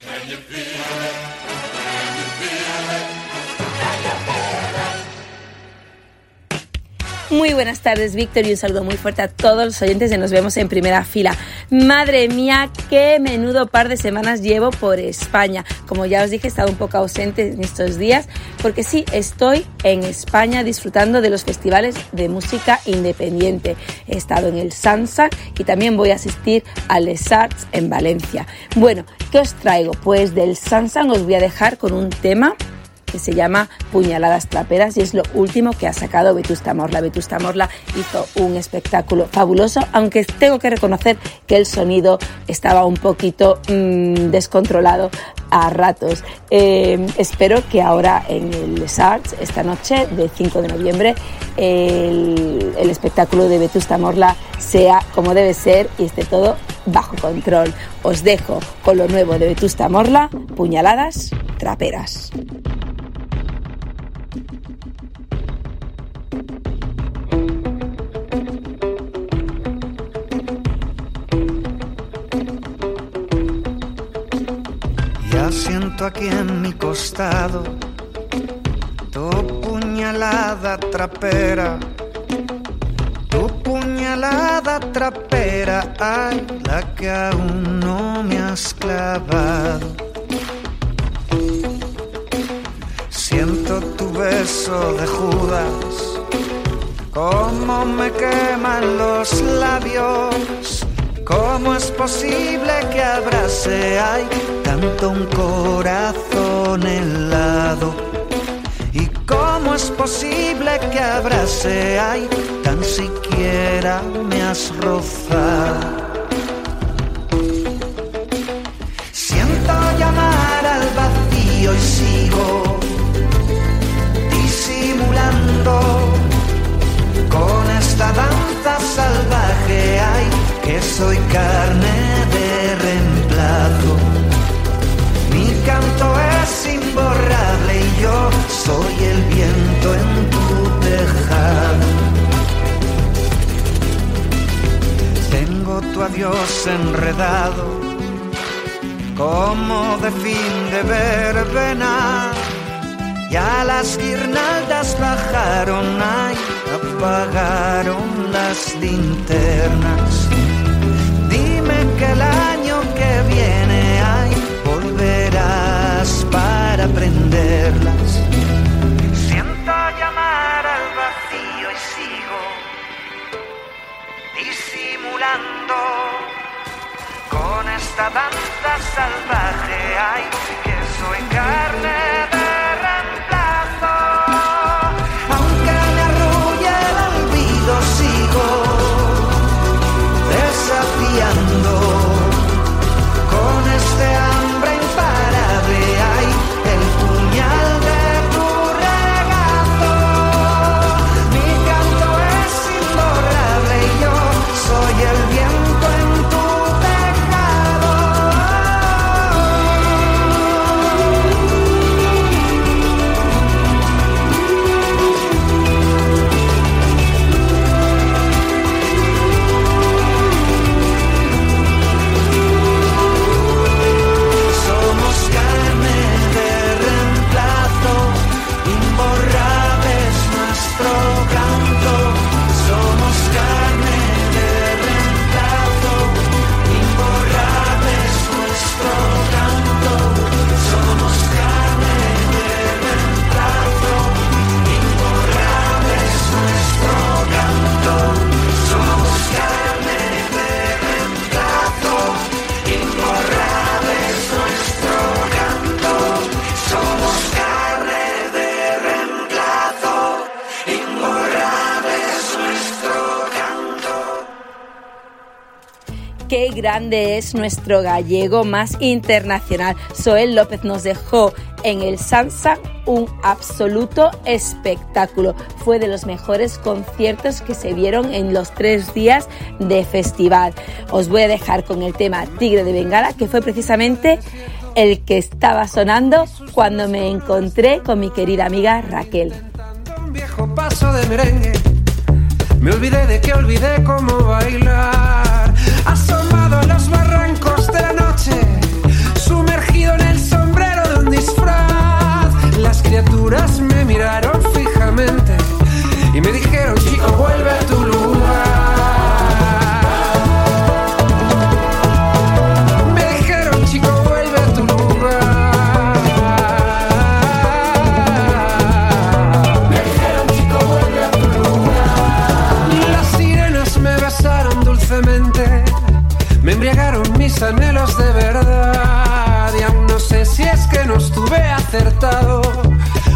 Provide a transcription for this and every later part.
Can you feel it? Muy buenas tardes, Víctor, y un saludo muy fuerte a todos los oyentes de Nos vemos en primera fila. Madre mía, qué menudo par de semanas llevo por España. Como ya os dije, he estado un poco ausente en estos días, porque sí, estoy en España disfrutando de los festivales de música independiente. He estado en el Sansa y también voy a asistir al Les en Valencia. Bueno, ¿qué os traigo? Pues del Sansa os voy a dejar con un tema que se llama Puñaladas Traperas y es lo último que ha sacado Vetusta Morla. Vetusta Morla hizo un espectáculo fabuloso, aunque tengo que reconocer que el sonido estaba un poquito mmm, descontrolado a ratos. Eh, espero que ahora en el Arts, esta noche del 5 de noviembre, el, el espectáculo de Vetusta Morla sea como debe ser y esté todo bajo control. Os dejo con lo nuevo de Vetusta Morla, Puñaladas Traperas. Aquí en mi costado tu puñalada trapera, tu puñalada trapera, ay, la que aún no me has clavado. Siento tu beso de Judas, cómo me queman los labios. ¿Cómo es posible que abrace hay tanto un corazón helado? ¿Y cómo es posible que abrace hay tan siquiera me has rozado? Siento llamar al vacío y sigo disimulando soy carne de reemplazo. Mi canto es imborrable y yo soy el viento en tu tejado. Tengo tu adiós enredado como de fin de verbena. Ya las guirnaldas bajaron, ay, apagaron las linternas. Que viene, ay, volverás para prenderlas. Siento llamar al vacío y sigo disimulando con esta danza salvaje, ay, que soy carne grande es nuestro gallego más internacional. Soel López nos dejó en el Sansa un absoluto espectáculo. Fue de los mejores conciertos que se vieron en los tres días de festival. Os voy a dejar con el tema Tigre de Bengala, que fue precisamente el que estaba sonando cuando me encontré con mi querida amiga Raquel. Me olvidé de que olvidé cómo bailar. father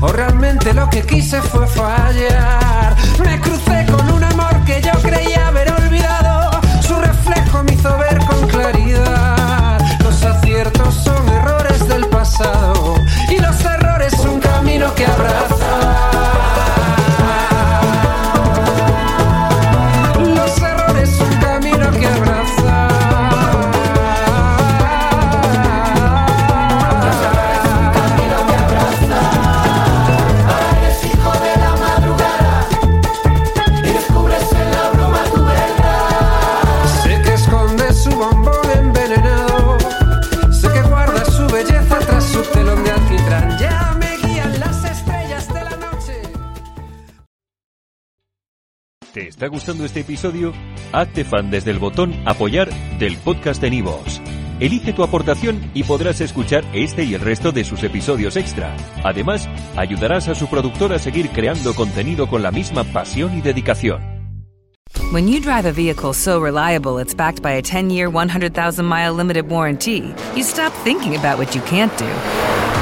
o realmente lo que quise fue fallar. Me crucé con un amor que yo creía está gustando este episodio? Hazte fan desde el botón Apoyar del podcast de Nivos. Elige tu aportación y podrás escuchar este y el resto de sus episodios extra. Además, ayudarás a su productor a seguir creando contenido con la misma pasión y dedicación. When you drive a vehicle so reliable it's backed by a 10 year, 100,000 mile limited warranty, you stop thinking about what you can't do